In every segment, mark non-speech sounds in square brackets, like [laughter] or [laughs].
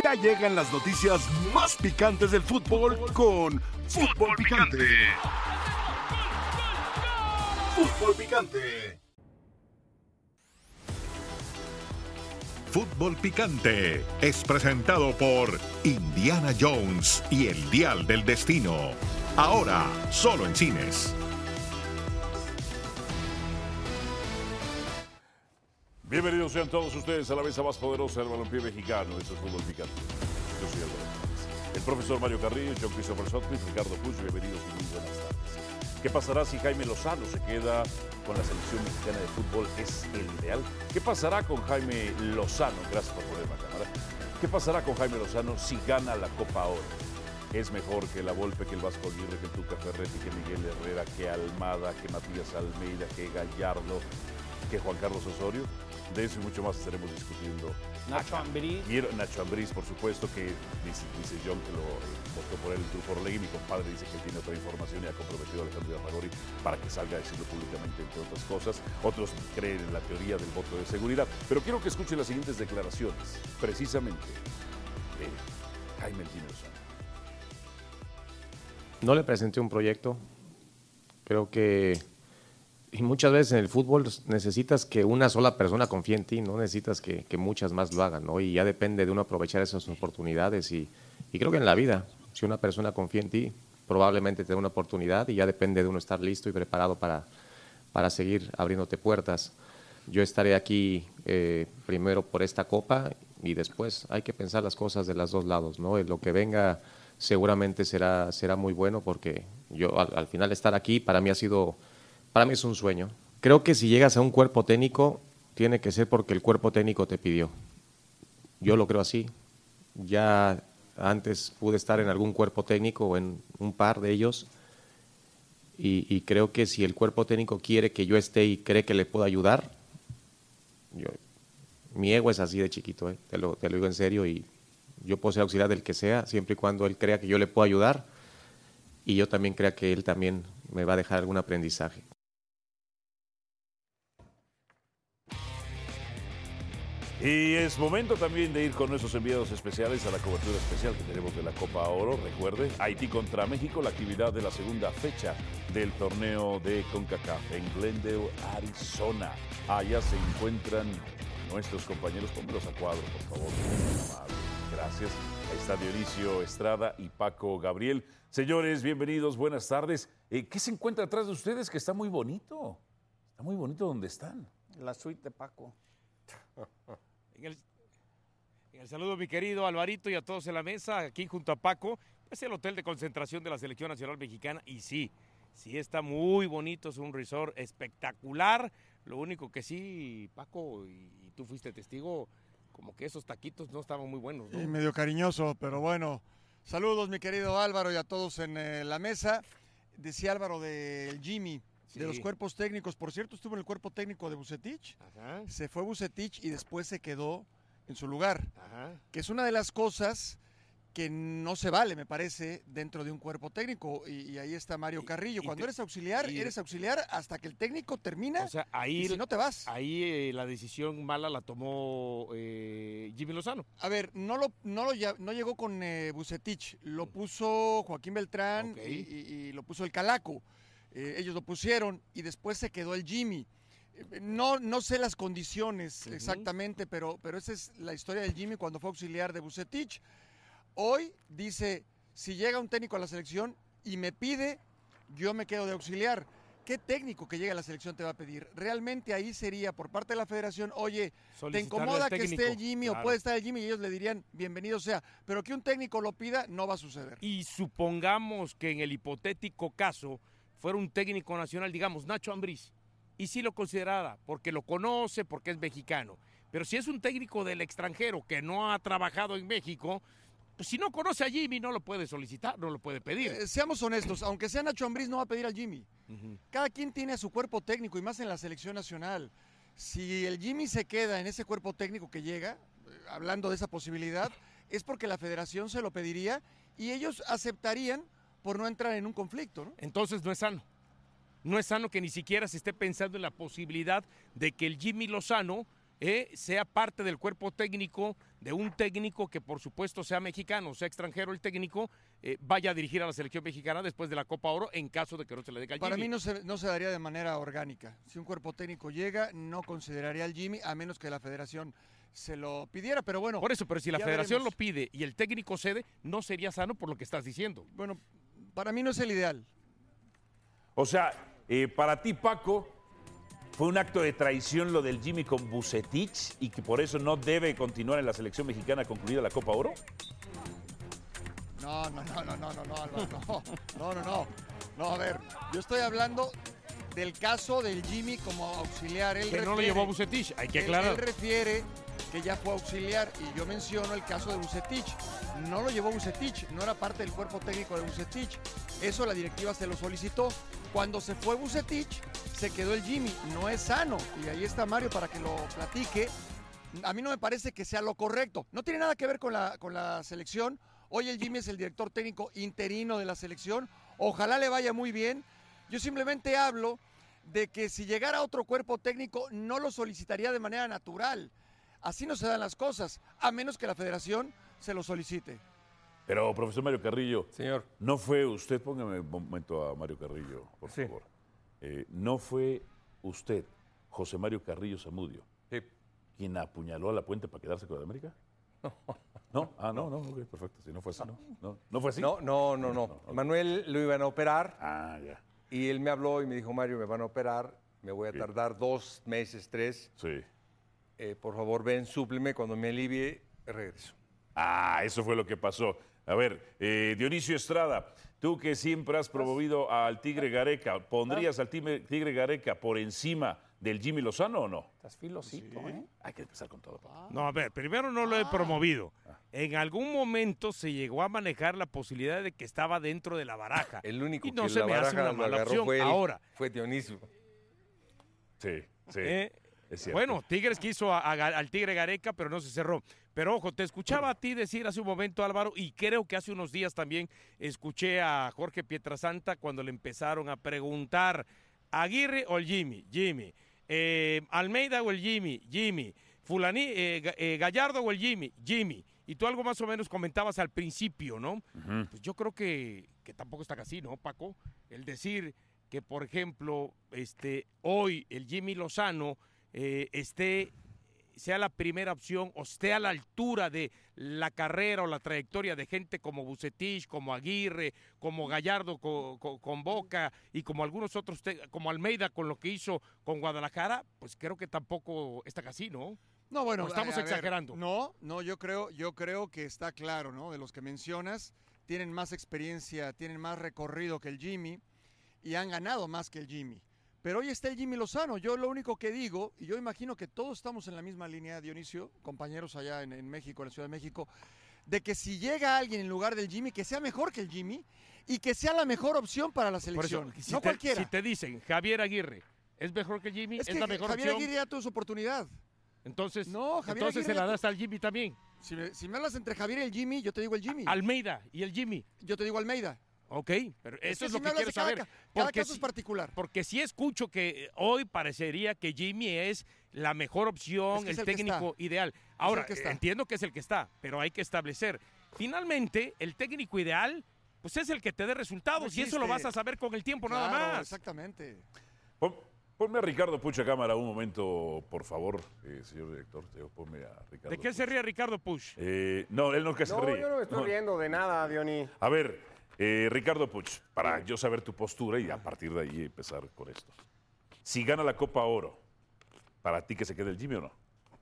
Ya llegan las noticias más picantes del fútbol con Fútbol Picante. Fútbol Picante. Fútbol Picante es presentado por Indiana Jones y el Dial del Destino. Ahora, solo en cines. Bienvenidos sean todos ustedes a la mesa más poderosa del balompié mexicano. Eso es Fútbol Picante. Yo soy Hernández. El profesor Mario Carrillo, John Christopher Sotcliffe, Ricardo Puch, bienvenidos y muy buenas tardes. ¿Qué pasará si Jaime Lozano se queda con la selección mexicana de fútbol? ¿Es el ideal? ¿Qué pasará con Jaime Lozano? Gracias por poner la cámara. ¿Qué pasará con Jaime Lozano si gana la Copa Oro? Es mejor que la Volpe, que el Vasco Aguirre, que el Tuca Ferretti, que Miguel Herrera, que Almada, que Matías Almeida, que Gallardo, que Juan Carlos Osorio. De eso y mucho más estaremos discutiendo. Nacho Ambriz. Quiero Nacho Ambriz, por supuesto, que dice, dice John que lo votó por él el Truco Orlegui. Mi compadre dice que tiene otra información y ha comprometido a Alejandro Arragori para que salga a decirlo públicamente, entre otras cosas. Otros creen en la teoría del voto de seguridad. Pero quiero que escuchen las siguientes declaraciones, precisamente de Jaime Tino Lozano. No le presenté un proyecto. Creo que y muchas veces en el fútbol necesitas que una sola persona confíe en ti, no necesitas que, muchas más lo hagan, ¿no? Y ya depende de uno aprovechar esas oportunidades. Y, y, creo que en la vida, si una persona confía en ti, probablemente te dé una oportunidad y ya depende de uno estar listo y preparado para, para seguir abriéndote puertas. Yo estaré aquí eh, primero por esta copa y después hay que pensar las cosas de los dos lados, ¿no? Lo que venga seguramente será, será muy bueno porque yo al, al final estar aquí para mí ha sido para mí es un sueño. Creo que si llegas a un cuerpo técnico, tiene que ser porque el cuerpo técnico te pidió. Yo lo creo así. Ya antes pude estar en algún cuerpo técnico o en un par de ellos. Y, creo que si el cuerpo técnico quiere que yo esté y cree que le puedo ayudar, yo, mi ego es así de chiquito, ¿eh? te, lo, te lo digo en serio. Y yo puedo ser auxiliar del que sea, siempre y cuando él crea que yo le puedo ayudar y yo también crea que él también me va a dejar algún aprendizaje. Y es momento también de ir con nuestros enviados especiales a la cobertura especial que tenemos de la Copa Oro. Recuerde, Haití contra México, la actividad de la segunda fecha del torneo de CONCACAF en Glendale, Arizona. Allá se encuentran nuestros compañeros. Pónmelos a cuadro, por favor. Gracias. Ahí está Dionisio Estrada y Paco Gabriel. Señores, bienvenidos, buenas tardes. Eh, ¿Qué se encuentra atrás de ustedes? Que está muy bonito. Está muy bonito donde están. La suite de Paco. [laughs] En el, saludo, mi querido Alvarito, y a todos en la mesa, aquí junto a Paco, es el hotel de concentración de la Selección Nacional Mexicana. Y sí, sí está muy bonito, es un resort espectacular. Lo único que sí, Paco, y, y tú fuiste testigo, como que esos taquitos no estaban muy buenos. ¿no? Y medio cariñoso, pero bueno. Saludos, mi querido Álvaro, y a todos en eh, la mesa. Decía Álvaro del Jimmy. Sí. De los cuerpos técnicos. Por cierto, estuvo en el cuerpo técnico de Bucetich. Ajá. Se fue Bucetich y después se quedó en su lugar. Ajá. Que es una de las cosas que no se vale, me parece, dentro de un cuerpo técnico. Y, y ahí está Mario Carrillo. Y, y Cuando te, eres auxiliar, eres auxiliar hasta que el técnico termina. O sea, ahí, y si no te vas. Ahí eh, la decisión mala la tomó eh, Jimmy Lozano. A ver, no lo, no lo no llegó con eh, Bucetich, lo puso Joaquín Beltrán okay. y, lo puso el Calaco. Eh, ellos lo pusieron y después se quedó el Jimmy. Eh, No, no sé las condiciones uh -huh. exactamente, pero, pero esa es la historia del Jimmy cuando fue auxiliar de Bucetich. Hoy dice, si llega un técnico a la selección y me pide, yo me quedo de auxiliar. ¿Qué técnico que llegue a la selección te va a pedir? Realmente ahí sería por parte de la federación, oye, ¿te incomoda que esté el Jimmy claro. o puede estar el Jimmy? Y ellos le dirían, bienvenido sea. Pero que un técnico lo pida, no va a suceder. Y supongamos que en el hipotético caso fuera un técnico nacional, digamos, Nacho Ambriz, y sí lo considerara, porque lo conoce, porque es mexicano. Pero si es un técnico del extranjero que no ha trabajado en México, pues si no conoce a Jimmy, no lo puede solicitar, no lo puede pedir. Eh, seamos honestos, aunque sea Nacho Ambriz, no va a pedir al Jimmy. Uh -huh. Cada quien tiene a su cuerpo técnico y más en la selección nacional. Si el Jimmy se queda en ese cuerpo técnico que llega, eh, hablando de esa posibilidad, es porque la federación se lo pediría y ellos aceptarían por no entrar en un conflicto. ¿no? Entonces no es sano. No es sano que ni siquiera se esté pensando en la posibilidad de que el Jimmy Lozano eh, sea parte del cuerpo técnico de un técnico que por supuesto sea mexicano, sea extranjero el técnico, eh, vaya a dirigir a la selección mexicana después de la Copa Oro en caso de que no se le dé al Para Jimmy. mí no se, no se daría de manera orgánica. Si un cuerpo técnico llega, no consideraría al Jimmy, a menos que la federación se lo pidiera. Pero bueno, Por eso, pero si la federación veremos. lo pide y el técnico cede, no sería sano por lo que estás diciendo. Bueno, para mí no es el ideal. O sea, eh, para ti, Paco, fue un acto de traición lo del Jimmy con Bucetich y que por eso no debe continuar en la selección mexicana concluida la Copa Oro. No, no, no, no, no, no, no, Álvaro, no, no, no, no. No, a ver, yo estoy hablando del caso del Jimmy como auxiliar. Él Que no lo llevó a Bucetich, hay que él- aclarar. Él, refiere que ya fue auxiliar y yo menciono el caso de Bucetich. No lo llevó Bucetich, no era parte del cuerpo técnico de Bucetich. Eso la directiva se lo solicitó. Cuando se fue Bucetich, se quedó el Jimmy. No es sano. Y ahí está Mario para que lo platique. A mí no me parece que sea lo correcto. No tiene nada que ver con la, con la selección. Hoy el Jimmy es el director técnico interino de la selección. Ojalá le vaya muy bien. Yo simplemente hablo de que si llegara otro cuerpo técnico no lo solicitaría de manera natural. Así no se dan las cosas, a menos que la federación se lo solicite. Pero, profesor Mario Carrillo, Señor. no fue usted, póngame un momento a Mario Carrillo, por Sí. favor. Eh, no fue usted, José Mario Carrillo Zamudio, Sí. quien apuñaló a la puente para quedarse con América. [laughs] No. Ah, no, no, ok, perfecto. Si no fue así, no. No, ¿No fue así. No, no, no, no. Manuel lo iban a operar Ah, ya. y él me habló y me dijo, Mario, me van a operar, me voy a tardar dos meses, tres. Sí. Eh, por favor, ven, súpleme, cuando me alivie, regreso. Ah, eso fue lo que pasó. A ver, eh, Dionisio Estrada, tú que siempre has promovido al Tigre Gareca, ¿pondrías al Tigre, Gareca por encima del Jimmy Lozano o no? Estás filosito, ¿eh? Hay que empezar con todo. papá. No, a ver, primero no lo he promovido. En algún momento se llegó a manejar la posibilidad de que estaba dentro de la baraja. El único y no que se la me hace una mala agarró opción. fue, él, Ahora, fue Dionisio. Sí, sí. eh. Bueno, Tigres quiso a- al Tigre Gareca, pero no se cerró. Pero ojo, te escuchaba a ti decir hace un momento, Álvaro, y creo que hace unos días también escuché a Jorge Pietrasanta cuando le empezaron a preguntar, ¿Aguirre o el Jimmy? Jimmy. Eh, ¿Almeida o el Jimmy? Jimmy. Fulani, eh, eh, Gallardo o el Jimmy? Jimmy. Y tú algo más o menos comentabas al principio, ¿no? Pues yo creo que, que tampoco está así, ¿no, Paco? El decir que, por ejemplo, este, hoy el Jimmy Lozano eh, esté, sea la primera opción o esté a la altura de la carrera o la trayectoria de gente como Bucetich, como Aguirre, como Gallardo co- co- con, Boca y como algunos otros, como Almeida con lo que hizo con Guadalajara, pues creo que tampoco está así, ¿no? No, bueno, ¿O estamos a- a ver, exagerando? no, no, yo creo, yo creo que está claro, ¿no? De los que mencionas, tienen más experiencia, tienen más recorrido que el Jimmy y han ganado más que el Jimmy. Pero hoy está el Jimmy Lozano. Yo lo único que digo, y yo imagino que todos estamos en la misma línea, Dionisio, compañeros allá en, en México, en la Ciudad de México, de que si llega alguien en lugar del Jimmy, que sea mejor que el Jimmy y que sea la mejor opción para la eso, selección. si no te, cualquiera. Si te dicen Javier Aguirre, ¿es mejor que Jimmy? es ¿Es, que la mejor Javier opción? Aguirre ya tuvo su oportunidad. Entonces, No, Javier entonces se la das al Jimmy también. Si me, si me hablas entre Javier y el Jimmy, yo te digo el Jimmy. Almeida y el Jimmy. Yo te digo Almeida. Ok, pero Es eso que es si lo que quiero cada saber. ca- cada porque caso es particular. Porque si escucho que hoy parecería que Jimmy es la mejor opción, Es que es el técnico ideal. Ahora, que está. entiendo que es el que está, pero hay que establecer. Finalmente, el técnico ideal, pues es el que te dé resultados No y eso lo vas a saber con el tiempo nada más. Exactamente. Pon- ponme a Ricardo Pucha cámara un momento, por favor, eh, señor director. Te digo, Ponme a Ricardo. ¿De qué se Puch. ríe Ricardo Push? Eh, no, él no es que se No, ríe. yo no me estoy No. riendo de nada, Diony. A ver, eh, Ricardo Puch, para yo saber tu postura y a partir de ahí empezar con esto. Si gana la Copa Oro, ¿para ti que se quede el Jimmy o no?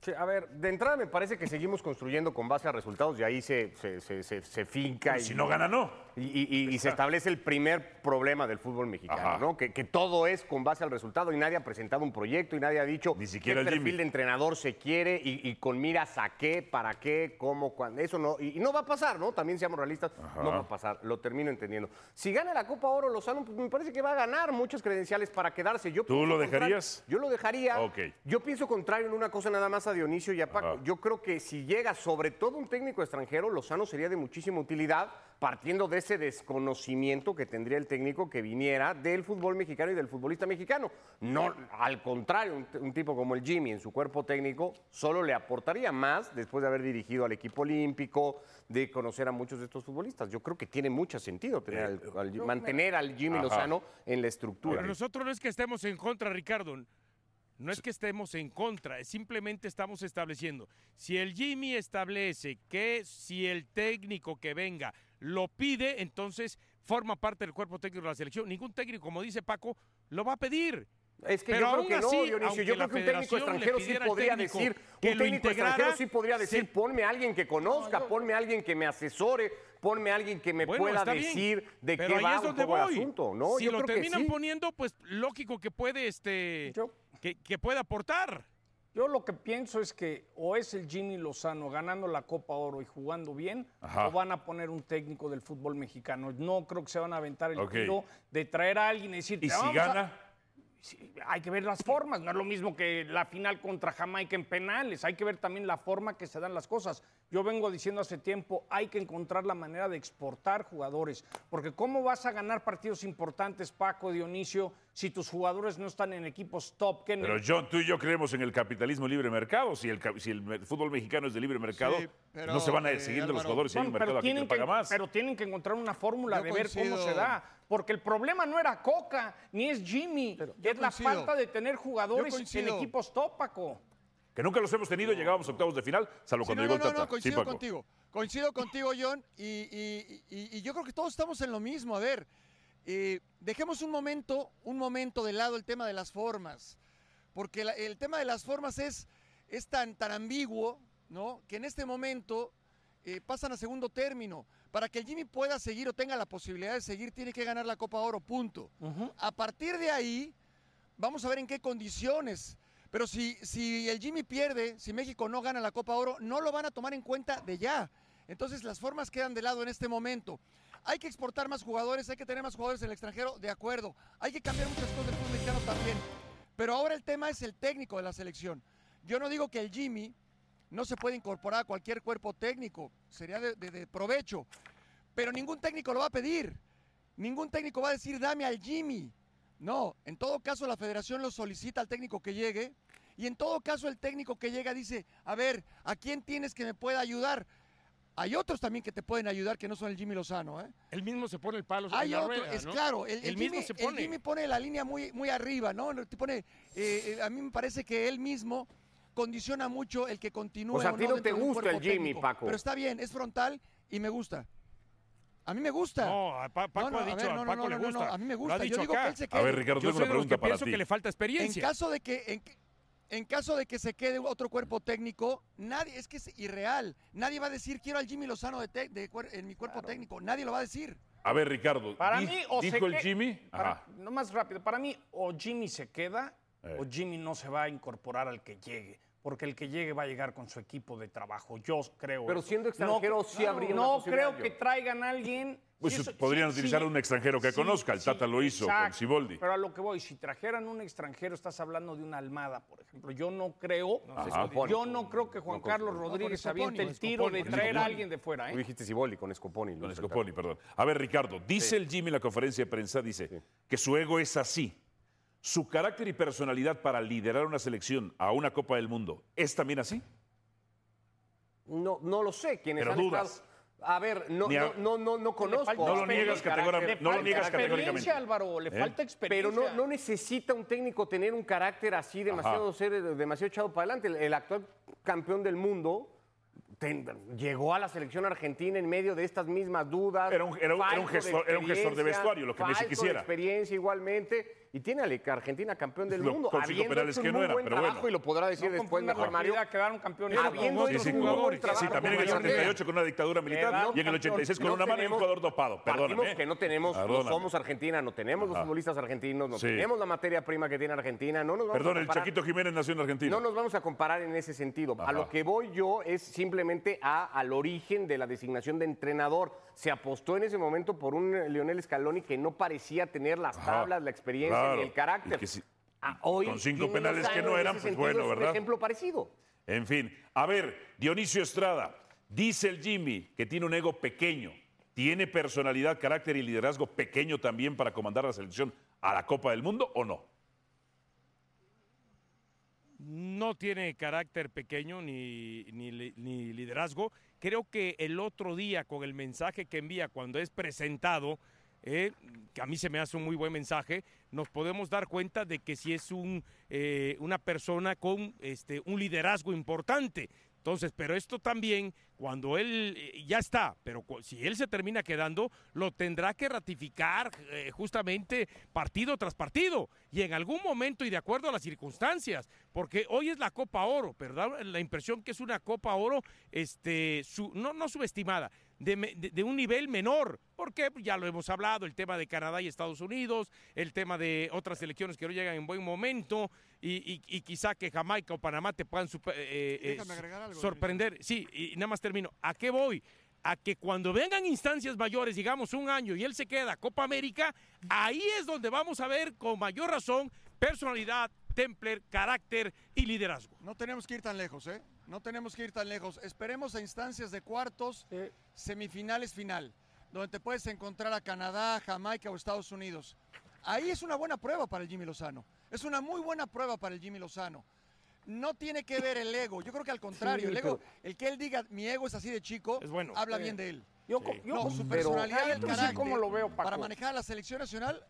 Sí, a ver, de entrada me parece que seguimos construyendo con base a resultados y ahí se, se, se- se- se finca. y, Si no gana, no. Y, y- y- y se establece el primer problema del fútbol mexicano, Ajá. ¿no? Que, que todo es con base al resultado y nadie ha presentado un proyecto y nadie ha dicho Ni siquiera qué el perfil Jimmy. de entrenador se quiere y, y con miras a qué, para qué, cómo, cuándo. Eso no, y, no va a pasar, ¿no? También seamos realistas, no va a pasar, lo termino entendiendo. Si gana la Copa Oro Lozano, pues me parece que va a ganar muchas credenciales para quedarse. Yo ¿Tú lo dejarías? Yo lo dejaría. Yo pienso contrario en una cosa nada más, a Dionisio y a Paco. Yo creo que si llega sobre todo un técnico extranjero, Lozano sería de muchísima utilidad partiendo de ese desconocimiento que tendría el técnico que viniera del fútbol mexicano y del futbolista mexicano. No, al contrario, un, un tipo como el Jimmy en su cuerpo técnico solo le aportaría más después de haber dirigido al equipo olímpico, de conocer a muchos de estos futbolistas. Yo creo que tiene mucho sentido tener al- al- mantener al Jimmy Ajá. Lozano en la estructura. Pero nosotros no es que estemos en contra, Ricardo. No es que estemos en contra, es simplemente estamos estableciendo. Si el Jimmy establece que si el técnico que venga lo pide, entonces forma parte del cuerpo técnico de la selección. Ningún técnico, como dice Paco, lo va a pedir. Es que Pero yo creo aún que no, así, Dionisio. aunque Yo creo que un técnico extranjero sí podría decir, que un lo técnico extranjero sí podría decir, ponme a alguien que conozca, ponme a alguien que me asesore, ponme a alguien que me Bueno, pueda bien, decir de pero qué va es donde el asunto. No, si yo lo creo que terminan sí. poniendo, pues lógico que puede, este, que, que puede aportar. Yo lo que pienso es que o es el Jimmy Lozano ganando la Copa Oro y jugando bien, Ajá. o van a poner un técnico del fútbol mexicano. No creo que se van a aventar el tiro de traer a alguien y decir. ¿Y "Te si vamos a-". gana? Sí, hay que ver las formas, no es lo mismo que la final contra Jamaica en penales, hay que ver también la forma que se dan las cosas. Yo vengo diciendo hace tiempo, hay que encontrar la manera de exportar jugadores, porque ¿cómo vas a ganar partidos importantes, Paco, Dionisio, si tus jugadores no están en equipos top? Que en Pero el- John, tú y yo creemos en el capitalismo libre mercado. Si el, si el fútbol mexicano es de libre mercado, Sí, pero, no se van a eh, ir siguiendo los Álvaro, jugadores si hay un Bueno, mercado aquí que tienen paga más. pero tienen que encontrar una fórmula Yo de ver cómo se da. Porque el problema no era Coca, ni es Jimmy, es la falta de tener jugadores en equipos top, Paco. Que nunca los hemos tenido, llegábamos a octavos de final, salvo Sí, cuando no, llegó no, el no, Tata. no, coincido contigo. Coincido contigo, John, y, y- y- y yo creo que todos estamos en lo mismo. A ver, eh, dejemos un momento, un momento de lado el tema de las formas, porque la- el tema de las formas es, es tan, tan ambiguo, ¿no? Que en este momento eh, pasan a segundo término. Para que el Jimmy pueda seguir o tenga la posibilidad de seguir, tiene que ganar la Copa Oro, punto. A partir de ahí, vamos a ver en qué condiciones. Pero si, si el Jimmy pierde, si México no gana la Copa Oro, no lo van a tomar en cuenta de ya. Entonces las formas quedan de lado en este momento. Hay que exportar más jugadores, hay que tener más jugadores en el extranjero, de acuerdo. Hay que cambiar muchas cosas del fútbol mexicano también. Pero ahora el tema es el técnico de la selección. Yo no digo que el Jimmy no se puede incorporar a cualquier cuerpo técnico, sería de, de- de provecho. Pero ningún técnico lo va a pedir. Ningún técnico va a decir, dame al Jimmy. No, en todo caso la federación lo solicita al técnico que llegue y en todo caso el técnico que llega dice, a ver, ¿a quién tienes que me pueda ayudar? Hay otros también que te pueden ayudar que no son el Jimmy Lozano, ¿eh? Él mismo se pone el palo en Hay la otro, rueda, es ¿no? claro, el, el mismo Jimmy, se el pone. Jimmy pone la línea muy, muy arriba, ¿no? Te pone, eh, eh, a mí me parece que él mismo condiciona mucho el que continúe. O sea, a ti no te gusta el Jimmy, técnico. Paco. Pero está bien, es frontal y me gusta. A mí me gusta. No, a Pa- Paco No, no, ha a ver, a no, no, Paco no, le no, no, gusta. a mí me Lo gusta. Yo digo acá. que él se A quede. ver, Ricardo, Yo tengo una pregunta que para pienso ti. que le falta En experiencia. caso de que en, en caso de que se quede otro cuerpo técnico, nadie es que es irreal. Nadie va a decir quiero al Jimmy Lozano de, te- de cuer- en mi cuerpo técnico. Nadie lo va a decir. A ver, Ricardo, Para di- mí, o se dijo el que- Jimmy. para- Ajá. no más rápido. Para mí, o Jimmy se queda Eh. o Jimmy no se va a incorporar al que llegue. Porque el que llegue va a llegar con su equipo de trabajo. Yo creo. Pero eso. siendo extranjero, no, sí habría una No creo que traigan a alguien. Pues si eso- podrían si- utilizar si- un extranjero que si- conozca. El si- Tata lo hizo con. Siboldi. Pero a lo que voy, si trajeran un extranjero, estás hablando de una almada, por ejemplo. Yo no creo, Ajá. yo no creo que Juan No, Carlos no, con Rodríguez Scoponi, aviente el tiro de traer a alguien de fuera. Tú ¿eh? dijiste Siboldi con Scoponi. Con Scoponi, perdón. A ver, Ricardo, dice el Jimmy en la conferencia de prensa, dice que su ego es así. Su carácter y personalidad para liderar una selección a una Copa del Mundo, ¿es también así? No, no lo sé. ¿Quiénes Pero han dudas. estado- A ver, no, a- no, no, no, no conozco. No lo niegas categóricamente, no lo niegas experiencia, categóricamente. Álvaro, le ¿Eh? falta Pero experiencia. no, no necesita un técnico tener un carácter así demasiado Ajá. ser, demasiado echado para adelante. El, el actual campeón del mundo ten- llegó a la selección argentina en medio de estas mismas dudas. Era un- era un- era un falto de gestor- era un gestor de vestuario, lo que Messi de quisiera. experiencia igualmente. Y tiene a la Argentina campeón del Lo- mundo. habiendo penales hecho que un no buen pero trabajo bueno. y lo podrá decir No después mejor con Mario. Quedaron campeones. Habiendo buen trabajo Sí, también en el como mayor de- 78 con una dictadura militar y en el 86 con No una mano y un jugador dopado. Perdóname. que no tenemos, no somos Argentina, no tenemos los futbolistas argentinos, no Sí. tenemos la materia prima que tiene Argentina, no nos vamos Perdón, a el comparar. Chaquito Jiménez nació en Argentina. No nos vamos a comparar en ese sentido. Ajá. A lo que voy yo es simplemente a, al origen de la designación de entrenador. Se apostó en ese momento por un eh, Lionel Scaloni que no parecía tener las Ajá. tablas, la experiencia Claro. ni el carácter. Y que sí- Ah, hoy con cinco penales que no eran, pues sentido, bueno, es un ¿verdad? ejemplo parecido. En fin, a ver, Dionisio Estrada, dice el Jimmy que tiene un ego pequeño, tiene personalidad, carácter y liderazgo pequeño también para comandar la selección a la Copa del Mundo o no? no tiene carácter pequeño ni, ni, ni, liderazgo. Creo que el otro día con el mensaje que envía cuando es presentado, eh, que a mí se me hace un muy buen mensaje, nos podemos dar cuenta de que si es un, eh, una persona con este, un liderazgo importante. Entonces, pero esto también, cuando él eh, ya está, pero si él se termina quedando, lo tendrá que ratificar eh, justamente partido tras partido y en algún momento y de acuerdo a las circunstancias, porque hoy es la Copa Oro, pero da la impresión que es una Copa Oro, este, no, no subestimada, de, un nivel menor. Porque ya lo hemos hablado, el tema de Canadá y Estados Unidos, el tema de otras selecciones que no llegan en buen momento y, quizá que Jamaica o Panamá te puedan eh, eh, sorprender. Sí, y nada más termino. ¿A qué voy? a que cuando vengan instancias mayores, digamos un año, y él se queda Copa América, ahí es donde vamos a ver con mayor razón personalidad, Templer, carácter y liderazgo. No tenemos que ir tan lejos, ¿eh? No tenemos que ir tan lejos. Esperemos a instancias de cuartos, semifinales, final, donde te puedes encontrar a Canadá, Jamaica o Estados Unidos. Ahí es una buena prueba para el Jimmy Lozano. Es una muy buena prueba para el Jimmy Lozano. No tiene que ver el ego. Yo creo que al contrario, el ego, el que él diga mi ego es así de chico, habla bien de él. Yo, no, su personalidad y el carácter lo veo, para manejar la selección nacional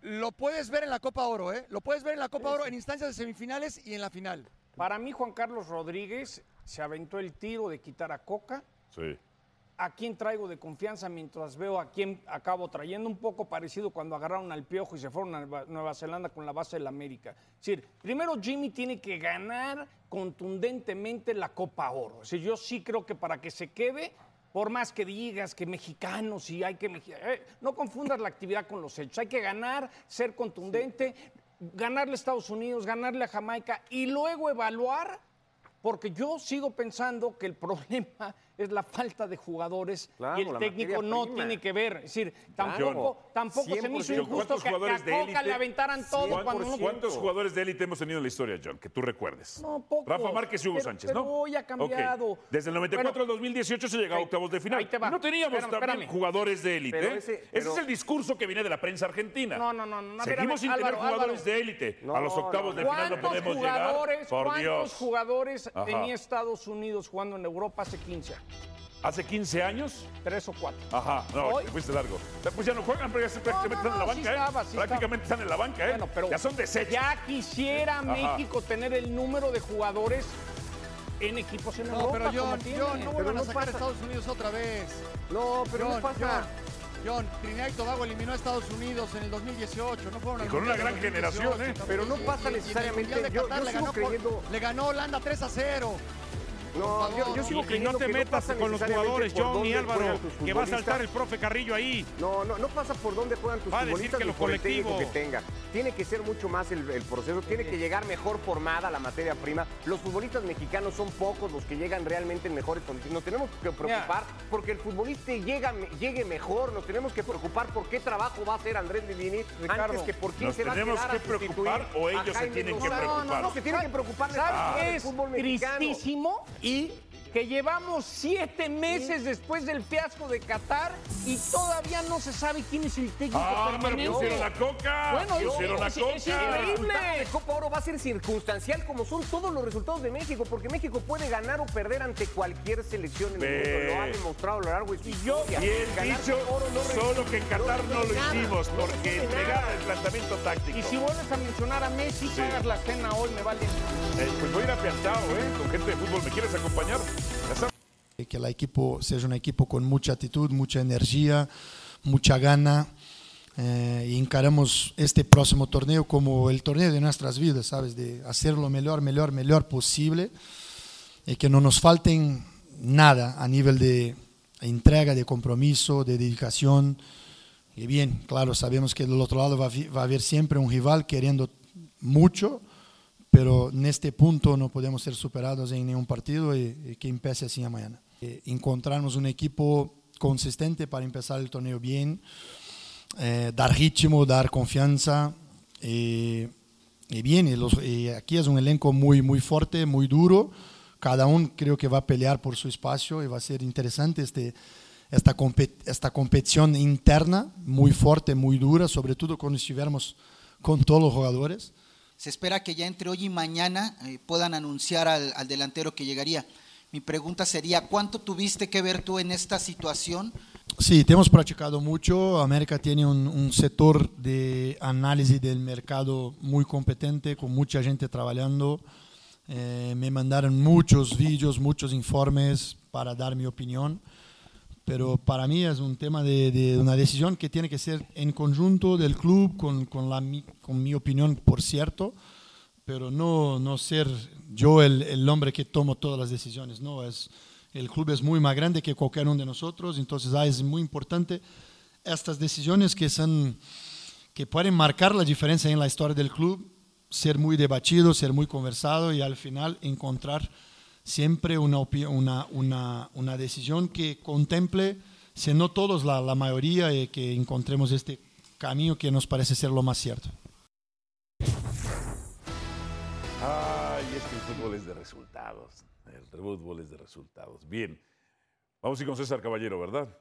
lo puedes ver en la Copa Oro, ¿eh? Lo puedes ver en la Copa Oro en instancias de semifinales y en la final. Para mí, Juan Carlos Rodríguez se aventó el tiro de quitar a Coca. Sí. ¿A quién traigo de confianza mientras veo a quién acabo trayendo? Un poco parecido cuando agarraron al Piojo y se fueron a Nueva Zelanda con la base del América. Es decir, primero Jimmy tiene que ganar contundentemente la Copa Oro. Es yo sí creo que para que se quede por más que digas que mexicanos y hay que... Eh, no confundas la actividad con los hechos. Hay que ganar, ser contundente, ganarle a Estados Unidos, ganarle a Jamaica y luego evaluar, porque yo sigo pensando que el [laughs] problema es la falta de jugadores y el técnico no tiene que ver. Es decir, tampoco, tampoco se me hizo injusto que, a Coca le aventaran todo cuando no ¿Cuántos jugadores de élite hemos tenido en la historia, John, que tú recuerdes? No, poco. Rafa Márquez y Hugo Sánchez, ¿no? hoy ha cambiado. Desde el 94 al 2018 se llegó a octavos de final. No teníamos también jugadores de élite. Ese, es el discurso que viene de la prensa argentina. No, no, no. Seguimos sin tener jugadores de élite. a los octavos de final no podemos llegar. Por ¿Cuántos jugadores tenía Estados Unidos jugando en Europa hace 15 años? ¿Hace 15 años? Tres o cuatro. Ajá, no, te fuiste largo. Pues ya no juegan, pero ya prácticamente están en la banca, ¿eh? prácticamente están en la banca, ¿eh? Bueno, pero ya son desechos. Ya quisiera México tener el número de jugadores en equipos en Europa. No, pero John, John no vuelvan a sacar a Estados Unidos otra vez. No, pero no pasa. John, Trinidad y Tobago eliminó a Estados Unidos en el 2018. No fueron y con una gran generación, ¿eh? Pero no pasa necesariamente. Yo, yo le, ganó, creyendo... le ganó Holanda 3 a 0. No, yo, sigo y, no te metas con los jugadores, John y Álvaro, que va a saltar el profe Carrillo ahí. No, no, no pasa por dónde juegan tus va futbolistas que lo colectivo. que tenga. Tiene que ser mucho más el, proceso, tiene que llegar mejor formada la materia prima. Los futbolistas mexicanos son pocos los que llegan realmente en mejores condiciones. Nos tenemos que preocupar porque el futbolista llega, llegue mejor. Nos tenemos que preocupar por qué trabajo va a hacer Andrés Lilini antes que por quién se va a tenemos que preocupar o ellos se tienen que preocupar. No, no, no, que tienen que preocupar. ¿Sabes es fútbol mexicano. tristísimo? Y que llevamos siete meses después del fiasco de Qatar y todavía no se sabe quién es el técnico ah, pero pusieron la coca. Bueno, pusieron la coca. Es increíble. El Copa Oro va a ser circunstancial como son todos los resultados de México, porque México puede ganar o perder ante cualquier selección en el mundo. Lo ha demostrado a lo largo de su historia. Bien dicho, solo que en Qatar no, lo hicimos, porque entregaron el planteamiento táctico. Y si vuelves a mencionar a Messi, sí. hagas la cena hoy, me vale. Eh, pues voy a ir apiantado, ¿eh? Con gente de fútbol. ¿Me quieres acompañar? Que el equipo sea un equipo con mucha actitud, mucha energía, mucha gana. Eh, y encaramos este próximo torneo como el torneo de nuestras vidas, ¿sabes? De hacer lo mejor, mejor, mejor posible. Y que no nos falten nada a nivel de entrega, de compromiso, de dedicación. Y bien, claro, sabemos que del otro lado va a haber siempre un rival queriendo mucho, pero en este punto no podemos ser superados en ningún partido y, que empiece así mañana. Eh, encontrarnos un equipo consistente para empezar el torneo bien, eh, dar ritmo, dar confianza y, y bien, y y aquí es un elenco muy, muy fuerte, muy duro. Cada uno creo que va a pelear por su espacio y va a ser interesante este, esta, compe- esta competición interna, muy fuerte, muy dura, sobre todo cuando estuviéramos con todos los jugadores. Se espera que ya entre hoy y mañana eh, puedan anunciar al, delantero que llegaría. Mi pregunta sería, ¿cuánto tuviste que ver tú en esta situación? Sí, te hemos practicado mucho. América tiene un, un sector de análisis del mercado muy competente, con mucha gente trabajando. Eh, me mandaron muchos vídeos, muchos informes para dar mi opinión. Pero para mí es un tema de, de una decisión que tiene que ser en conjunto del club, con, con, la, con mi opinión, por cierto, pero no, no ser yo el, el hombre que tomo todas las decisiones. No, es, el club es muy más grande que cualquier uno de nosotros, entonces ah, es muy importante estas decisiones que, son, que pueden marcar la diferencia en la historia del club, ser muy debatido, ser muy conversado y al final encontrar siempre una, una, una, una decisión que contemple, si no todos, la, la mayoría, y que encontremos este camino que nos parece ser lo más cierto. Ay, es que el fútbol es de resultados. El fútbol es de resultados. Bien. Vamos a ir con César Caballero, ¿verdad?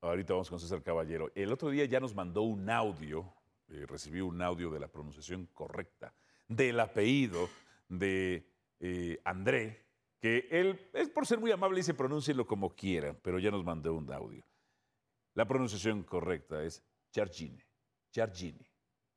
Ahorita vamos con César Caballero. El otro día ya nos mandó un audio, eh, recibí un audio de la pronunciación correcta del apellido de eh, André, que él, es por ser muy amable, dice pronúncielo como quieran, pero ya nos mandó un audio. La pronunciación correcta es Giargini. Giargini.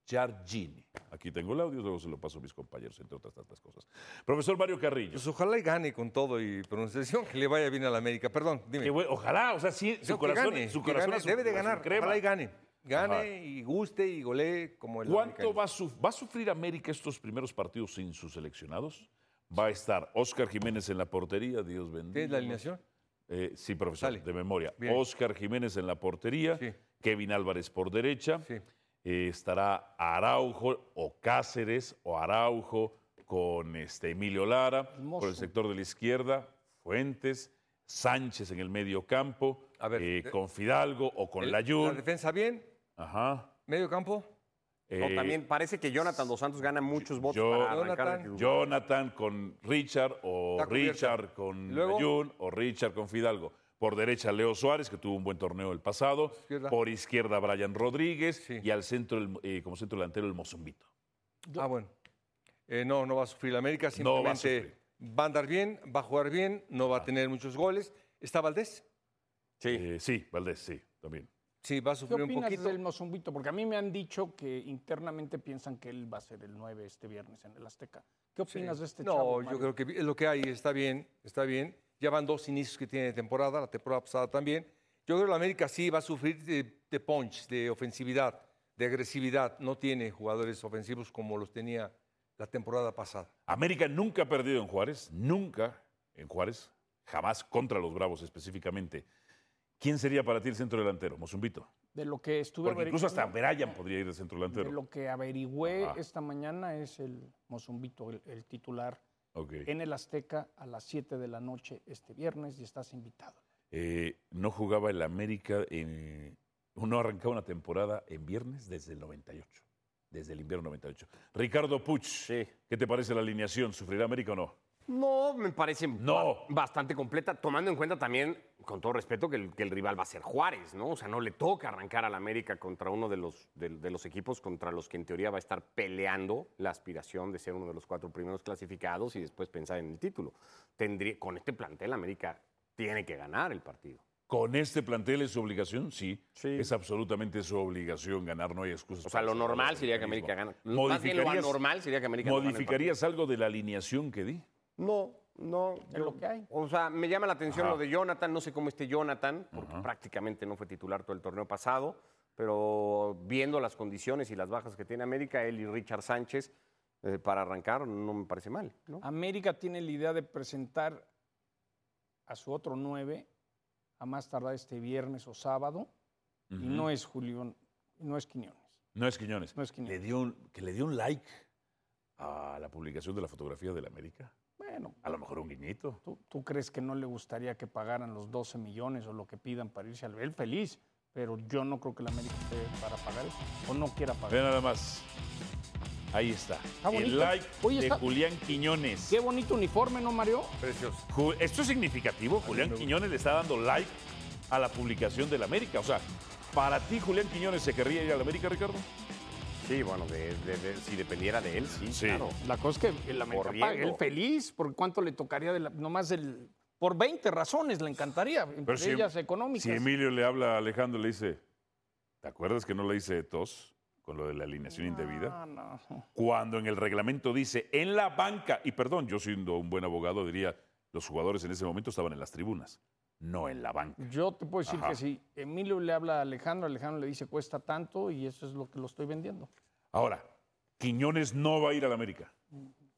Giargini. Aquí tengo el audio, luego se lo paso a mis compañeros, entre otras tantas cosas. Profesor Mario Carrillo. Pues ojalá y gane con todo y pronunciación, que le vaya bien a la América. Perdón, dime. Ojalá, o sea, sí, su No, corazón, gane, su que corazón gane, es su- debe de ganar, ojalá y gane. Gane Ajá. y guste y golee como el ¿Cuánto va a, va a sufrir América estos primeros partidos sin sus seleccionados? Va a estar Oscar Jiménez en la portería, Dios bendiga. ¿Qué es la alineación? Eh, sí, profesor, de memoria. Bien. Oscar Jiménez en la portería, Sí. Kevin Álvarez por derecha, Sí. eh, estará Araujo o Cáceres o Araujo con este Emilio Lara, Hermoso. por el sector de la izquierda, Fuentes, Sánchez en el medio campo, A ver, eh, con Fidalgo o con El- La Layún. defensa bien, Ajá. medio campo. No, Eh, también parece que Jonathan Dos Santos gana muchos votos yo- para arrancar. Jonathan, Jonathan con Richard o. Richard con Luego- Layún o Richard con Fidalgo. Por derecha Leo Suárez, que tuvo un buen torneo el pasado. Izquierda. Por izquierda Brian Rodríguez. Sí. Y al centro, el- eh, como centro delantero, el Mozumbito. Ah, bueno. Eh, no, no va a sufrir la América, No va a simplemente va a andar bien, va a jugar bien, no va a tener muchos goles. ¿Está Valdés? Sí. Eh, sí, Valdés, sí, también. Sí, va a ¿Qué sufrir un opinas poquito. del Mozumbito? Porque a mí me han dicho que internamente piensan que él va a ser el 9 este viernes en el Azteca. ¿Qué Sí. opinas de este no, chavo? yo creo que es lo que hay, está bien, está bien. Ya van dos inicios que tiene de temporada, la temporada pasada también. Yo creo que la América sí va a sufrir de, de punch, de ofensividad, de agresividad. No tiene jugadores ofensivos como los tenía la temporada pasada. América nunca ha perdido en Juárez, nunca en Juárez, jamás contra los Bravos específicamente. ¿Quién sería para ti el centro delantero? Mozumbito. De lo que estuve Porque incluso hasta Brian podría ir de centro De delantero. lo que averigüé Ajá. esta mañana es el Mozumbito, el, el titular Ok. en el Azteca a las 7 de la noche este viernes y estás invitado. Eh, no jugaba el América, en, no arrancaba una temporada en viernes desde el 98, desde el invierno 98. Ricardo Puch, ¿qué te parece la alineación? ¿Sufrirá América o no? No, me parece No. ba- bastante completa, tomando en cuenta también, con todo respeto, que el, que el rival va a ser Juárez, ¿no? O sea, no le toca arrancar al América contra uno de los, de, de los equipos contra los que en teoría va a estar peleando la aspiración de ser uno de los cuatro primeros clasificados y después pensar en el título. Tendría, con este plantel, América tiene que ganar el partido. ¿Con este plantel es su obligación? Sí, Sí. es absolutamente su obligación ganar, no hay excusas. O sea, lo normal sería que. América gana. Más bien lo ¿Modificarías- anormal sería que América ¿Modificarías algo de la alineación que di? No, no. Es lo que hay. O sea, me llama la atención Ajá. lo de Jonathan. No sé cómo esté Jonathan, porque prácticamente no fue titular todo el torneo pasado. Pero viendo las condiciones y las bajas que tiene América, él y Richard Sánchez, eh, para arrancar, no me parece mal. ¿no? América tiene la idea de presentar a su otro 9 a más tardar este viernes o sábado y no es Julián, no es Quiñones. No es Quiñones. No es Quiñones. Le dio un- que le dio un like a la publicación de la fotografía del América. Bueno, A lo mejor un guiñito. ¿tú, tú crees que no le gustaría que pagaran los 12 millones o lo que pidan para irse al él feliz? Pero yo no creo que la América esté para pagar eso o no quiera Ve pagar. nada más. Ahí está. Está el like Oye, de está- Julián Quiñones. Qué bonito uniforme, ¿no, Mario? Precioso. Ju- Esto es significativo. Julián. Quiñones le está dando like a la publicación del América. O sea, ¿para ti Julián Quiñones se querría ir al América, Ricardo? Sí, bueno, de- de- de- si dependiera de él, sí, Sí. claro. La cosa es que el Corriendo. paga, él feliz, por cuánto le tocaría de la- nomás del por 20 razones le encantaría, entre si- ellas económicas. Si Emilio le habla a Alejandro, le dice, ¿te acuerdas que no le hice tos con lo de la alineación indebida? Ah, no. Cuando en el reglamento dice en la banca, y perdón, yo siendo un buen abogado diría, los jugadores en ese momento estaban en las tribunas, no en la banca. Yo te puedo decir Ajá. que si Emilio le habla a Alejandro, Alejandro le dice cuesta tanto y eso es lo que lo estoy vendiendo. Ahora, Quiñones no va a ir al América.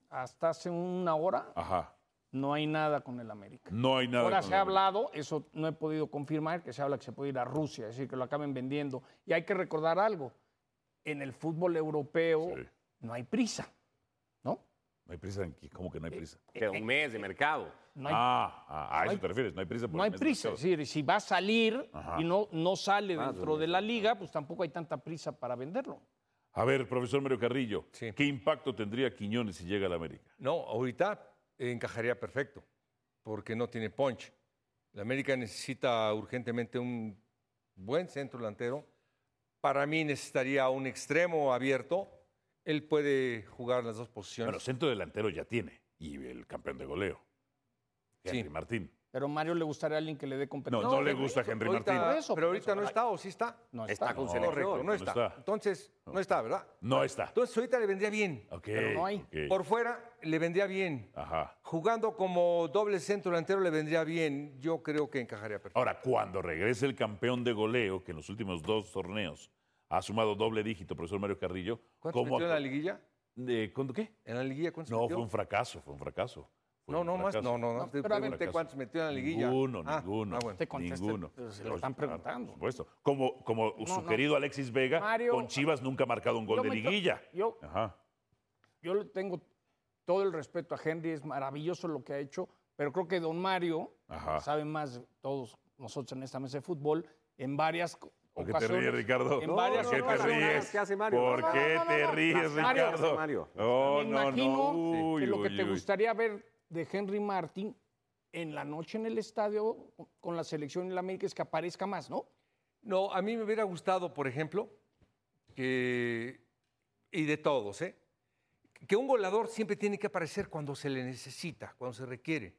Hasta hace una hora Ajá. no hay nada con el América. No hay nada. Ahora con se ha hablado, eso no he podido confirmar, que se habla que se puede ir a Rusia, es decir, que lo acaben vendiendo. Y hay que recordar algo, en el fútbol europeo Sí. no hay prisa, ¿no? No hay prisa en qué? ¿Cómo que no hay prisa? Queda un mes de mercado. No hay, ah, ah, a eso hay- te refieres, no hay prisa. por no hay prisa, es decir, si va a salir Ajá. y no, no sale dentro de la liga, pues tampoco hay tanta prisa para venderlo. A ver, profesor Mario Carrillo, Sí. ¿qué impacto tendría Quiñones si llega al América? No, ahorita encajaría perfecto, porque no tiene punch. La América necesita urgentemente un buen centro delantero. Para mí necesitaría un extremo abierto. Él puede jugar las dos posiciones. Bueno, centro delantero ya tiene, y el campeón de goleo, Henry Sí. Martín. Pero a Mario le gustaría alguien que le dé No, competencia. no, le gusta a Henry Ahorita- Martín. Por eso, pero por ahorita eso. no está, o sí está. No Está con No, selección. Correcto, no no está. está. Entonces, no está, ¿verdad? No está. Entonces, ahorita le vendría bien. Pero no hay. Por fuera, le vendría bien. Ajá. Jugando como doble centro delantero, le vendría bien. Yo creo que encajaría perfecto. Ahora, cuando regrese el campeón de goleo, que en los últimos dos torneos ha sumado doble dígito, profesor Mario Carrillo, ¿Cuántos ¿cómo metió en la liguilla? Eh, ¿Cuándo qué? ¿En la liguilla cuántos No, metió? fue un fracaso, fue un fracaso. Fue No, un no, más. fracaso. No, no, no. No, cuántos metió en la liguilla. Ninguno, Ah, ninguno. ah, bueno. Te conteste, ninguno. se lo están preguntando. Por supuesto. Como, como su no. querido Alexis Vega, Mario- con Chivas nunca ha marcado un gol Yo de liguilla. Yo, Ajá. yo le tengo todo el respeto a Henry, es maravilloso lo que ha hecho, pero creo que don Mario Ajá. sabe más de todos nosotros en esta mesa de fútbol en varias ¿Por qué te ríes, Ricardo? En varias ¿Por qué te ríes? ¿Qué hace Mario? ¿Por No, no, qué te ríes, Mario, Ricardo? Mario. No, Me no, imagino no. Uy, que lo que te uy. gustaría ver de Henry Martin en la noche en el estadio con la selección en la América es que aparezca más, ¿no? No, a mí me hubiera gustado, por ejemplo, que, y de todos, ¿eh? que un goleador siempre tiene que aparecer cuando se le necesita, cuando se requiere.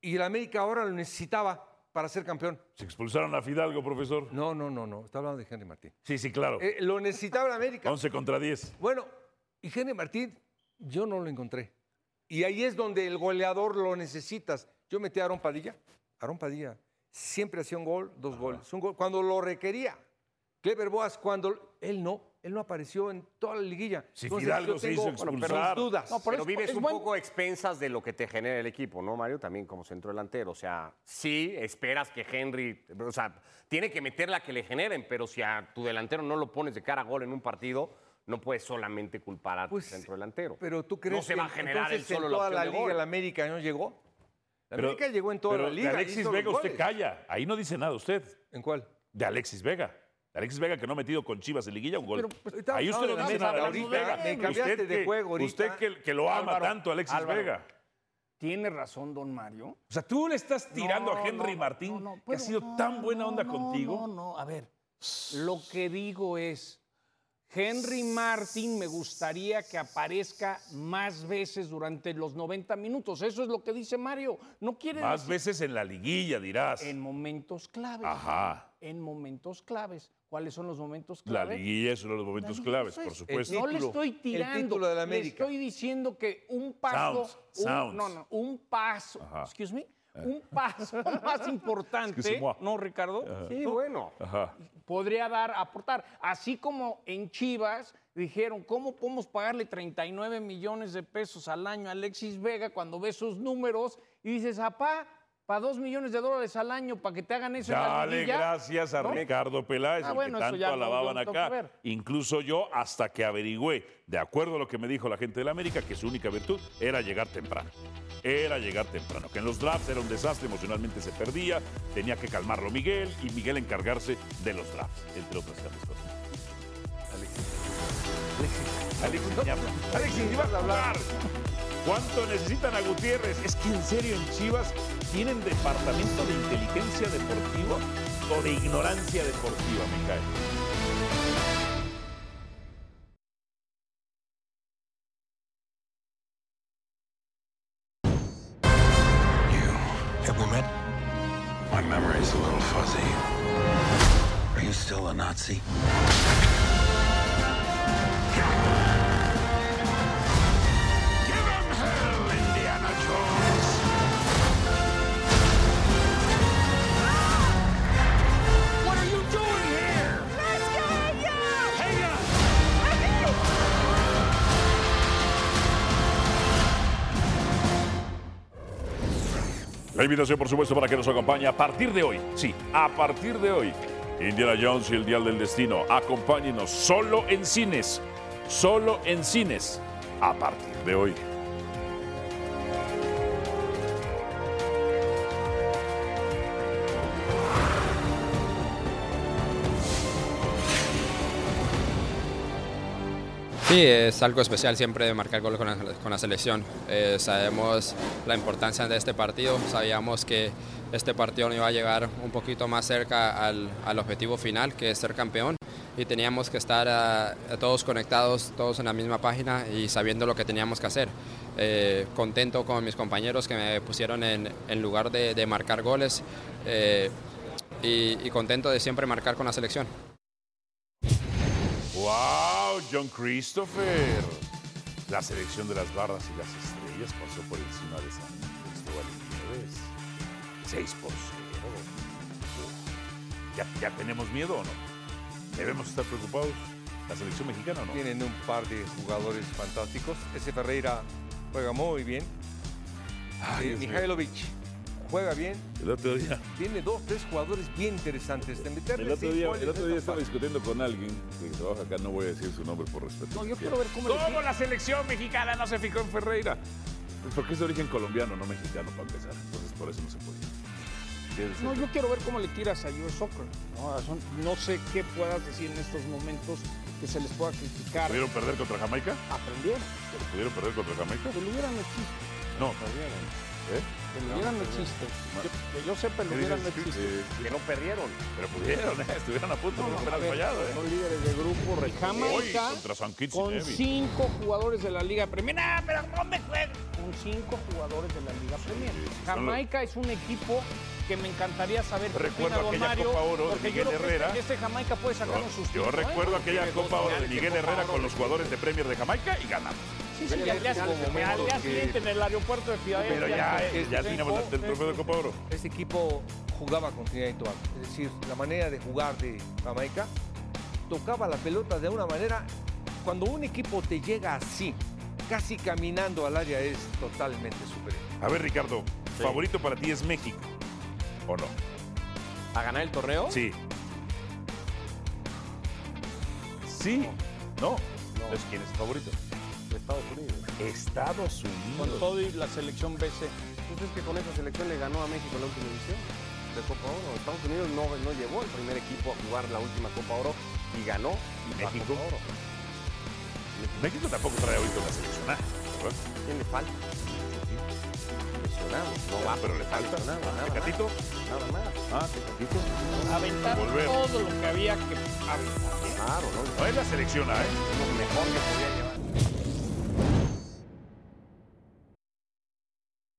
Y el América ahora lo necesitaba para ser campeón. ¿Se expulsaron a Fidalgo, profesor? No, no, no, no. Está hablando de Henry Martín. Sí, sí, claro. Eh, lo necesitaba el América. 11 contra 10. Bueno, y Henry Martín, yo no lo encontré. Y ahí es donde el goleador lo necesitas. Yo metí a Aaron Padilla. Aaron Padilla siempre hacía un gol, dos goles. Un gol cuando lo requería. Clever Boas, cuando él no, él no apareció en toda la liguilla. Si Entonces, Fidalgo se tengo, hizo expulsar. dudas. No, por Pero eso- vives es un buen- poco a expensas de lo que te genera el equipo, ¿no, Mario? También como centro delantero. O sea, sí, esperas que Henry. O sea, tiene que meter la que le generen, pero si a tu delantero no lo pones de cara a gol en un partido, no puedes solamente culpar a tu Pues, centro delantero. Pero tú crees No se que va a generar entonces solo en la toda la liga el América no llegó. La Pero- América llegó en toda Pero la liga. de Alexis Vega usted calla. Ahí no dice nada usted. ¿En cuál? De Alexis Vega. Alexis Vega que no ha metido con Chivas en liguilla un gol. pues, Ahí usted no estamos dice nada ahorita, Vega. me cambiaste Usted de que- juego ahorita. Usted que, que lo ama Álvaro, tanto, Alexis Álvaro. Vega. Tiene razón, don Mario. O sea, tú le estás tirando No, a Henry no, Martín, no, no, que ha sido no, tan buena onda no, contigo. No, no, a ver. Lo que digo es, Henry Martín me gustaría que aparezca más veces durante los 90 minutos. Eso es lo que dice Mario. No quiere Más decir veces en la liguilla, dirás. en momentos claves. Ajá. En momentos claves. ¿Cuáles son los momentos La claves? liguilla es uno de los momentos La liguilla, claves, por es. supuesto. No le estoy el tirando. título de la Le América. estoy diciendo que un paso. Sounds, un- sounds. no, no, un paso. Ajá. Excuse me. Un paso [laughs] más importante. ¿No, Ricardo? Sí, bueno. Ajá. podría dar, aportar. Así como en Chivas dijeron, ¿cómo podemos pagarle 39 millones de pesos al año a Alexis Vega cuando ves sus números y dices, apá, para dos millones de dólares al año para que te hagan eso en la Dale liguilla"? gracias a ¿No? Ricardo Peláez, Ah, el bueno, que tanto no- alababan no acá. Incluso yo, hasta que averigüé, de acuerdo a lo que me dijo la gente de la América, que su única virtud era llegar temprano. Era llegar temprano. Que en los drafts era un desastre, emocionalmente se perdía, tenía que calmarlo Miguel y Miguel encargarse de los drafts, entre otras grandes cosas. Alexis. Alexis. Alexis. Alexis, a hablar. ¿Cuánto necesitan a Gutiérrez? Es que en serio en Chivas tienen departamento de inteligencia deportiva o de ignorancia deportiva, me cae. La invitación, por supuesto, para que nos acompañe a partir de hoy. Sí, a partir de hoy. Indiana Jones y el Dial del Destino. Acompáñenos solo en cines. Solo en cines. A partir de hoy. Sí, es algo especial siempre de marcar gol con la, selección. Eh, sabemos la importancia de este partido, sabíamos que este partido nos iba a llegar un poquito más cerca al, objetivo final, que es ser campeón, y teníamos que estar ah, todos conectados, todos en la misma página y sabiendo lo que teníamos que hacer. Eh, contento con mis compañeros que me pusieron en, lugar de, de marcar goles eh, y, y contento de siempre marcar con la selección. ¡Wow! John Christopher. La selección de las barras y las estrellas pasó por encima de San Cristóbal y Nieves. 6 por 0. ¿Ya, ¿Ya tenemos miedo o no? ¿Debemos estar preocupados? ¿La selección mexicana o no? Tienen un par de jugadores fantásticos. Ese Ferreira juega muy bien. Ay, Eh. Mihailovic juega bien. El otro día, Tiene dos, tres jugadores bien interesantes. De meterle el otro día, el otro día estaba discutiendo con alguien que trabaja acá, no voy a decir su nombre por respeto. No, yo quiero ver cómo le ¿Cómo la selección mexicana no se fijó en Ferreira? Pues porque es de origen colombiano, no mexicano, para empezar. Entonces, por eso no se podía. No, yo quiero ver cómo le tiras a US Soccer. No, sé qué puedas decir en estos momentos que se les pueda criticar. ¿Pudieron perder contra Jamaica? Aprendieron. ¿Pero ¿Pudieron perder contra Jamaica? Peluviera no existe. No, perdieron. ¿Eh? Peluviera no existe. Yo, que yo sé, Peluviera no existe. Eh, Que no perdieron. pero pudieron, ¿eh? estuvieron a punto de No, ver, fallado. ¿eh? Son líderes de grupo. Jamaica contra San Kitts y con cinco jugadores de la Liga Premier. ¡Ah, pero no me! Con cinco jugadores de la Liga Premier. los- Jamaica es un equipo que me encantaría saber Recuerdo aquella Mario, Copa Oro de Miguel yo creo que Herrera. Este Jamaica puede sacar un sustento. Yo recuerdo ¿eh? aquella Copa Oro de de Miguel Herrera con los jugadores de Premier de Jamaica y ganamos. Sí, sí, Tiene al día, al siguiente en el aeropuerto de Filadelfia. Pero ya, eh, ya el trofeo de Copa Oro. Este equipo jugaba con Trinidad y Tobago. Es decir, la manera de jugar de Jamaica tocaba la pelota de una manera. Cuando un equipo te llega así, casi caminando al área, es totalmente superior. A ver, Ricardo, ¿favorito para ti es México? ¿O no? ¿A ganar el torneo? Sí. Sí. ¿No? Entonces, ¿quién es favorito? Estados Unidos. Estados Con Unidos. todo y la selección BC. Entonces es que con esa selección le ganó a México la última edición de Copa Oro. Estados Unidos no, no llevó el primer equipo a jugar la última Copa Oro y ganó. ¿Y México? Copa Oro. México tampoco trae ahorita una seleccionada. ¿verdad? ¿Quién le falta? Lesionado. No va, pero le falta. Nada más. ¿Tecatito? Nada más. Ah, Tecatito. Aventar Volver. todo lo que había que aventar. ¿eh? Claro, ¿no? No es la seleccionada, ¿eh? Es lo mejor que podía llevar.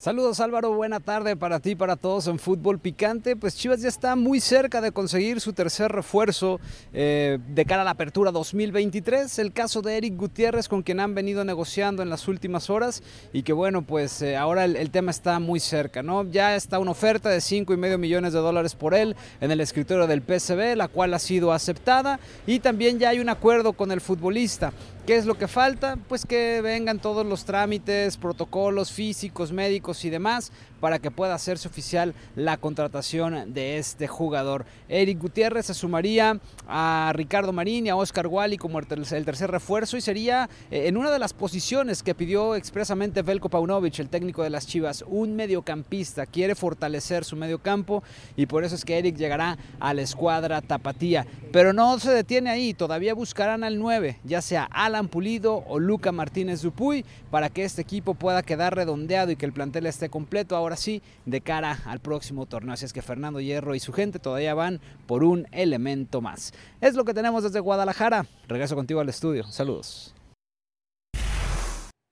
Saludos Álvaro, buena tarde para ti, para todos en Fútbol Picante. Pues Chivas ya está muy cerca de conseguir su tercer refuerzo eh, de cara a la apertura 2023. El caso de Eric Gutiérrez con quien han venido negociando en las últimas horas y que bueno, pues eh, ahora el, el tema está muy cerca, ¿no? Ya está una oferta de 5 y medio millones de dólares por él en el escritorio del PSB, la cual ha sido aceptada y también ya hay un acuerdo con el futbolista. ¿Qué es lo que falta? Pues que vengan todos los trámites, protocolos físicos, médicos y demás para que pueda hacerse oficial la contratación de este jugador. Eric Gutiérrez se sumaría a Ricardo Marín y a Oscar Wally como el ter- el tercer refuerzo y sería eh, en una de las posiciones que pidió expresamente Velko Paunovic, el técnico de las Chivas, un mediocampista. Quiere fortalecer su mediocampo y por eso es que Eric llegará a la escuadra tapatía. Pero no se detiene ahí, todavía buscarán al 9, ya sea Alan Pulido o Luca Martínez Dupuy, para que este equipo pueda quedar redondeado y que el plantel esté completo, ahora sí, de cara al próximo torneo. Así es que Fernando Hierro y su gente todavía van por un elemento más. Es lo que tenemos desde Guadalajara. Regreso contigo al estudio. Saludos.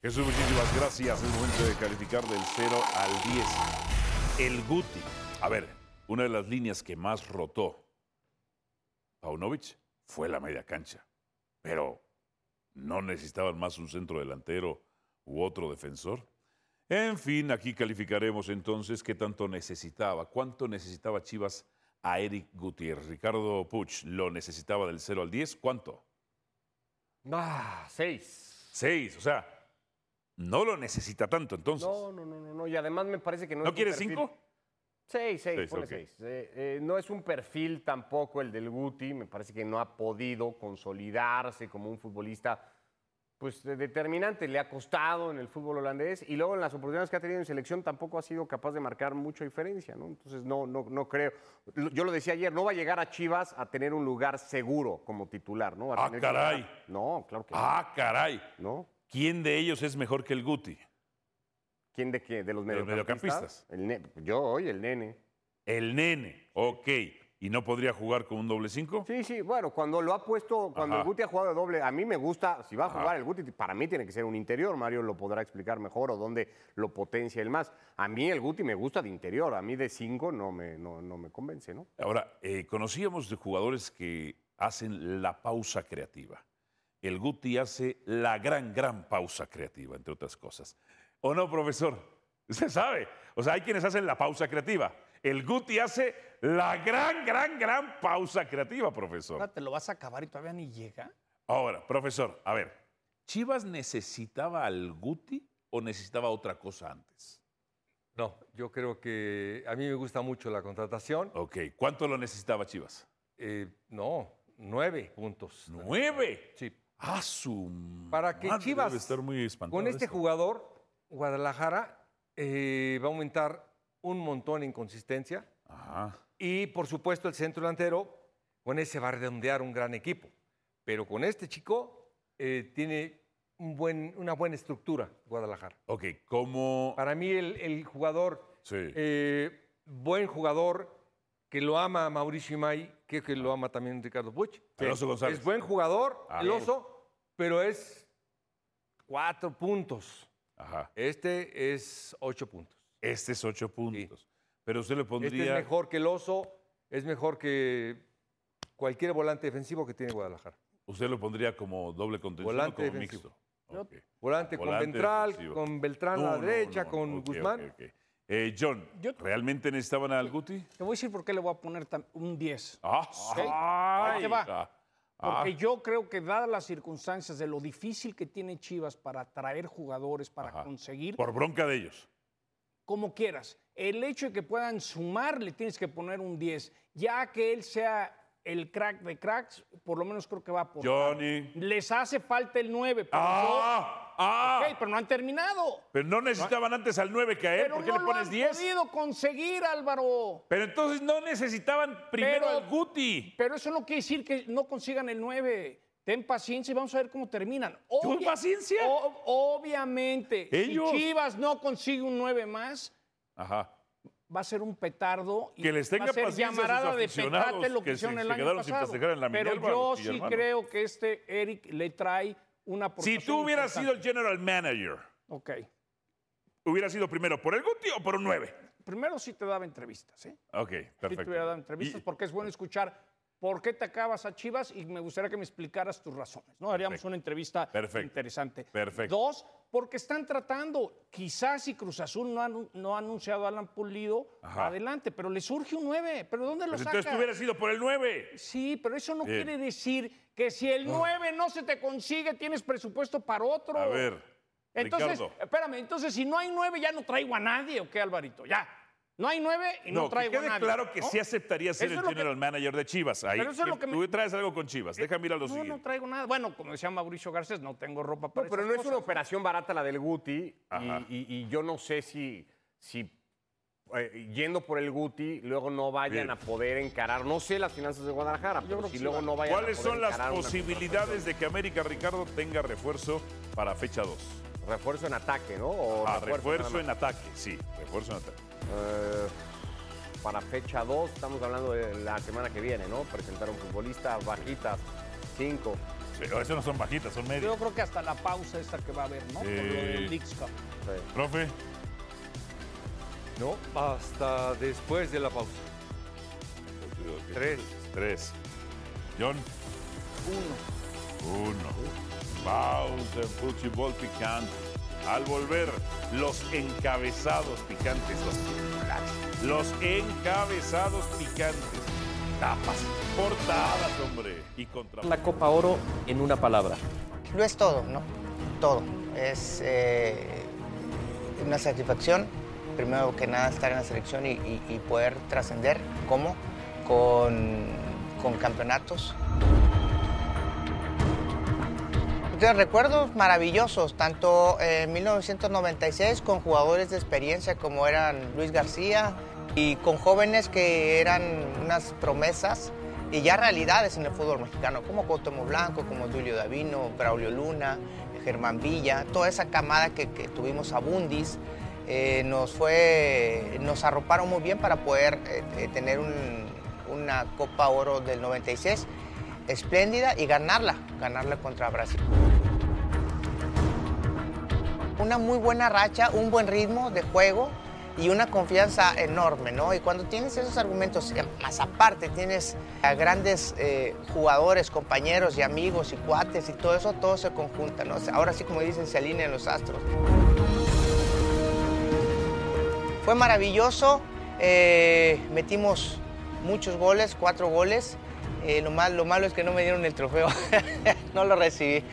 Jesús, muchísimas gracias. Es momento de calificar del 0 al 10. El Guti. A ver, una de las líneas que más rotó Paunovic fue la media cancha. Pero no necesitaban más un centro delantero u otro defensor. En fin, aquí calificaremos entonces qué tanto necesitaba, cuánto necesitaba Chivas a Eric Gutiérrez. Ricardo Puch lo necesitaba del 0 al 10. ¿Cuánto? Ah, seis. Seis, o sea, no lo necesita tanto entonces. No, no, no, no, no. Y además me parece que no, ¿No Seis, ponle ok. seis. Eh, eh, no es un perfil tampoco el del Guti. Me parece que no ha podido consolidarse como un futbolista pues de- determinante. Le ha costado en el fútbol holandés y luego en las oportunidades que ha tenido en selección tampoco ha sido capaz de marcar mucha diferencia, ¿no? Entonces no, no, no creo. Yo lo decía ayer, no va a llegar a Chivas a tener un lugar seguro como titular, ¿no? A Ah, caray. No, claro que no. Ah, caray. ¿No? ¿Quién de ellos es mejor que el Guti? ¿Quién de qué? ¿De los De los mediocampistas? El ne- yo hoy, el nene. El nene, ok. ¿Y no podría jugar con un doble cinco? Sí, sí, bueno, cuando lo ha puesto, cuando Ajá. el Guti ha jugado de doble, a mí me gusta, si va a Ajá. jugar el Guti, para mí tiene que ser un interior, Mario lo podrá explicar mejor o dónde lo potencia el más. A mí el Guti me gusta de interior, a mí de cinco no me, no, no me convence, ¿no? Ahora, eh, conocíamos de jugadores que hacen la pausa creativa. El Guti hace la gran, gran pausa creativa, entre otras cosas. ¿O no, profesor? [laughs] Usted sabe. O sea, hay quienes hacen la pausa creativa. El Guti hace la gran, gran, gran pausa creativa, profesor. Ahora te lo vas a acabar y todavía ni llega. Ahora, profesor, a ver, ¿Chivas necesitaba al Guti o necesitaba otra cosa antes? No, yo creo que a mí me gusta mucho la contratación. Ok, ¿cuánto lo necesitaba Chivas? Eh, no, nueve puntos. ¿Nueve? Sí. Ah, su Para que madre, Chivas, debe estar muy espantado con este eso. jugador, Guadalajara eh, va a aumentar un montón en consistencia. Ajá. Y por supuesto el centro delantero, con ese va a redondear un gran equipo. Pero con este chico eh, tiene un buen, una buena estructura Guadalajara. Ok, ¿cómo...? Para mí el, el jugador, Sí. eh, buen jugador, que lo ama Mauricio Imay, que, que lo ama también Ricardo Puch. Alonso González. Es buen jugador, Ah, el oso, pero es cuatro puntos. Ajá. Este es ocho puntos. Este es ocho puntos. Pero usted le Este pondría... es mejor que el oso, es mejor que cualquier volante defensivo que tiene Guadalajara. Usted lo pondría como doble contención Volante o como defensivo. mixto. Volante con Ventral, defensivo. con Beltrán a la no, derecha, no, con Guzmán. Eh, John, ¿realmente necesitaban al Guti? Te voy a decir por qué le voy a poner un 10. Ah, sí. Ahí te va. Ah, Porque ah. yo creo que dadas las circunstancias de lo difícil que tiene Chivas para atraer jugadores, para Ajá. conseguir, Por bronca de ellos. como quieras, el hecho de que puedan sumar le tienes que poner un 10. Ya que él sea el crack de cracks, por lo menos creo que va a aportar. Johnny. Les hace falta el 9, pero Ah, ah. yo- Ok, pero no han terminado. Pero no necesitaban antes al 9 que a él. Pero ¿Por qué no le lo pones han 10? podido conseguir, Álvaro. Pero entonces no necesitaban primero Pero- al Guti. Pero eso no quiere decir que no consigan el 9. Ten paciencia y vamos a ver cómo terminan. ¿Tuvo Obvia- paciencia? o- obviamente, Ellos. si Chivas no consigue un 9 más, Ajá. va a ser un petardo. y Que les tenga va a ser paciencia a sus llamarada de petate lo que, que hicieron se- el se año pasado. en la Pero yo sí creo que este Eric le trae una Si tú hubieras sido el general manager, Ok. ¿hubiera sido primero por el Guti o por un 9? Primero sí te daba entrevistas, ¿eh? Ok, Sí te perfecto. hubiera dado entrevistas Y- porque es bueno escuchar por qué te acabas a Chivas y me gustaría que me explicaras tus razones, ¿no? Haríamos Perfecto. una entrevista Perfecto. interesante. Perfecto. Dos, porque están tratando, quizás si Cruz Azul no ha, no ha anunciado a Alan Pulido, Ajá. adelante, pero le surge un 9, ¿pero dónde lo Pues saca? entonces tú hubieras ido por el 9. Sí, pero eso no Bien. quiere decir que si el 9 no se te consigue, tienes presupuesto para otro. A ver. Entonces, Ricardo. espérame, entonces si no hay nueve, ya no traigo a nadie, ¿o qué, Alvarito? Ya. No hay nueve y no, No, que traigo a quede nadie. claro que ¿no? sí aceptaría ser Eso el que- general manager de Chivas. Ahí, Pero eso es lo que me- Tú traes algo con Chivas. Déjame ir a lo No, siguiente. no traigo nada. Bueno, como decía Mauricio Garcés, no tengo ropa para No, pero esas no es una operación barata la del Guti y, Ajá. y- y yo no sé si, si eh, yendo por el Guti luego no vayan Bien. a poder encarar, no sé las finanzas de Guadalajara, pero creo si que sí luego no vayan ¿Cuáles a poder son las posibilidades de que América Ricardo tenga refuerzo para fecha 2? contratación. Refuerzo en ataque, ¿no? O Ah, refuerzo en ataque, sí, refuerzo en ataque. Eh, para fecha 2, estamos hablando de la semana que viene, ¿no? Presentar un futbolista, bajitas, 5. Sí, eso no son bajitas, son medias. Yo creo que hasta la pausa esta que va a haber, ¿no? Lo Eh, del Leagues Cup. Profe, No, hasta después de la pausa. Tres. Tres. John. Uno. Uno. Pausa en fútbol picante. Al volver, los encabezados picantes, los. Los encabezados picantes. Tapas, portadas, hombre. Y contra. La Copa Oro en una palabra. Lo es todo, ¿no? Todo. Es eh, una satisfacción, primero que nada, estar en la selección y, y- y poder trascender. ¿Cómo? Con, con campeonatos. Tengo recuerdos maravillosos, tanto en 1996 con jugadores de experiencia como eran Luis García y con jóvenes que eran unas promesas y ya realidades en el fútbol mexicano, como Cuauhtémoc Blanco, como Julio Davino, Braulio Luna, Germán Villa, toda esa camada que, tuvimos a Bundis, eh, nos, fue, nos arroparon muy bien para poder eh, eh, tener un- una Copa Oro del 96 espléndida y ganarla, ganarla contra Brasil. Una muy buena racha, un buen ritmo de juego y una confianza enorme, ¿no? Y cuando tienes esos argumentos, eh, más aparte tienes a grandes eh, jugadores, compañeros y amigos y cuates y todo eso, todo se conjunta, ¿no? Ahora sí, como dicen, se alinean los astros. Fue maravilloso, eh, metimos muchos goles, cuatro goles. Eh, lo, mal- lo malo es que no me dieron el trofeo, [laughs] no lo recibí.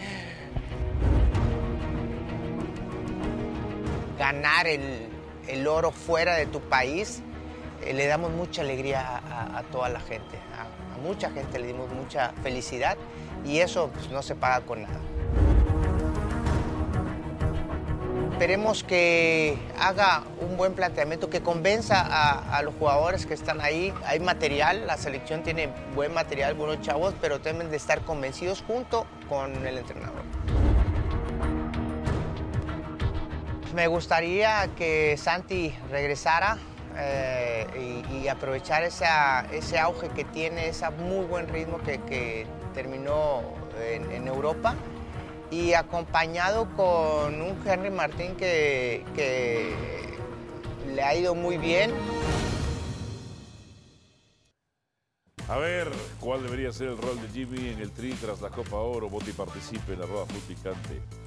Ganar el, el oro fuera de tu país, eh, le damos mucha alegría a, toda la gente, a, a mucha gente le dimos mucha felicidad y eso pues, no se paga con nada. Esperemos que haga un buen planteamiento, que convenza a, los jugadores que están ahí. Hay material, la selección tiene buen material, buenos chavos, pero deben de estar convencidos junto con el entrenador. Me gustaría que Santi regresara eh, y, y aprovechar esa- ese auge que tiene, ese muy buen ritmo que, terminó en Europa y acompañado con un Henry Martín que, le ha ido muy bien. A ver, ¿cuál debería ser el rol de Jimmy en el Tri tras la Copa Oro? Vote y participe en la rueda Fútbol Picante.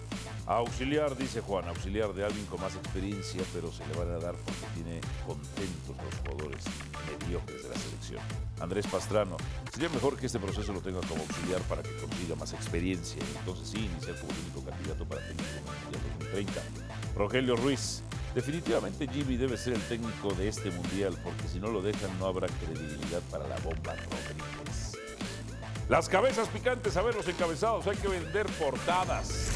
Auxiliar, dice Juan, auxiliar de alguien con más experiencia, pero se le van a dar porque tiene contentos los jugadores mediocres de la selección. Andrés Pastrano, sería mejor que este proceso lo tenga como auxiliar para que consiga más experiencia entonces sí iniciar como el único candidato para técnico Mundial 2030. Rogelio Ruiz, definitivamente Jimmy debe ser el técnico de este Mundial porque si no lo dejan no habrá credibilidad para la bomba Rodríguez. Las cabezas picantes, a ver los encabezados, hay que vender portadas.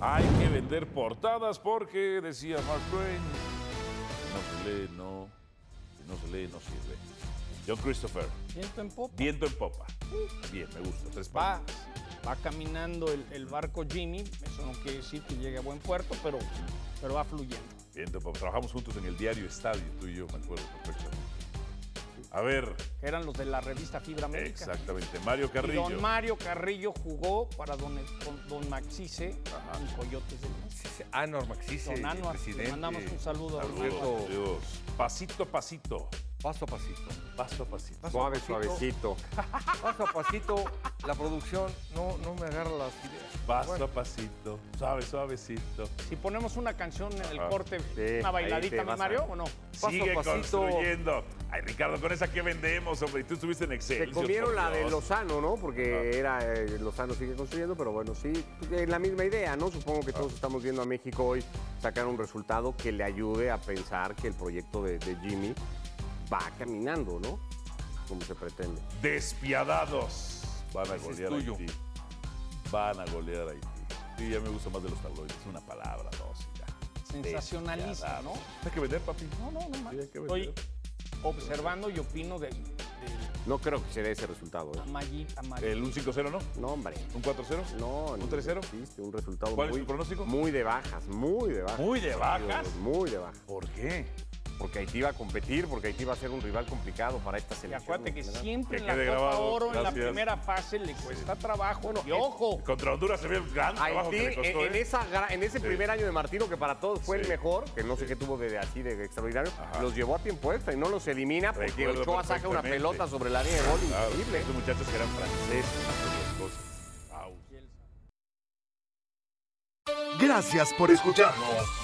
Hay que vender portadas porque, decía Mark Twain, si no se lee, no, si no se lee, no sirve. John Christopher, Viento en popa. viento en popa. Bien, me gusta, tres Va, va caminando el, el barco Jimmy, eso no quiere decir que llegue a buen puerto, pero, pero va fluyendo. Viento en popa. Trabajamos juntos en el diario Estadio, tú y yo, me acuerdo perfectamente. A ver, Que eran los de la revista Fibra América. exactamente, Mario Y Carrillo. don Mario Carrillo jugó para don, don, don Maxice en Coyotes del Norte. Anor Maxice, Don Anuar, le presidente. mandamos un saludo a Saludos. Pasito, pasito. Paso a pasito. Paso a pasito. Suave, suavecito. [laughs] Paso a pasito, la producción no, no me agarra las ideas. Paso Bueno. a pasito. Suave, suavecito. Si ponemos una canción en el Ah, corte, sí, una bailadita, mi Mario, a- ¿o no? Sigue construyendo. Ay, Ricardo, con esa que vendemos, hombre. Y tú estuviste en Excel. Se comieron la de Lozano, ¿no? Porque era eh, Lozano sigue construyendo, pero bueno, sí, es la misma idea, ¿no? Supongo que todos estamos viendo a México hoy sacar un resultado que le ayude a pensar que el proyecto de, de Jimmy va caminando, ¿no? Como se pretende. Despiadados. Van a Ese es golear a tuyo. Haití. Van a golear a Haití. Sí, ya me gusta más de los tabloides. Una palabra, dos y ya. Sensacionalista, ¿no? Hay que vender, papi. No, no, no. Sí, hay que Estoy observando y opino de, de No creo que se dé ese resultado. ¿eh? Amayi- Amayi- ¿El un 5-0 no? No, hombre. ¿Un 4-0? No, ¿Un 3-0? existe un resultado ¿Cuál es muy, tu pronóstico? muy de bajas, muy de bajas. ¿Muy de bajas? Muy de bajas. ¿Por qué? Porque Haití va a competir, porque Haití va a ser un rival complicado para esta Y selección. acuérdate que ¿verdad? siempre Que en la quede Copa grabado, Oro, en la primera fase, le cuesta trabajo. y es- ojo, Contra Honduras se ve el gran trabajo que le costó. en, en ¿eh? esa, gra- en ese Sí. primer año de Martino, que para todos fue el mejor, que no sé qué tuvo de así de extraordinario, Ajá. los llevó a tiempo extra y no los elimina porque Recuerdo Ochoa saca una pelota sobre la línea de gol Claro, increíble. Estos muchachos que eran franceses, hacen las cosas. Au. Gracias por escucharnos.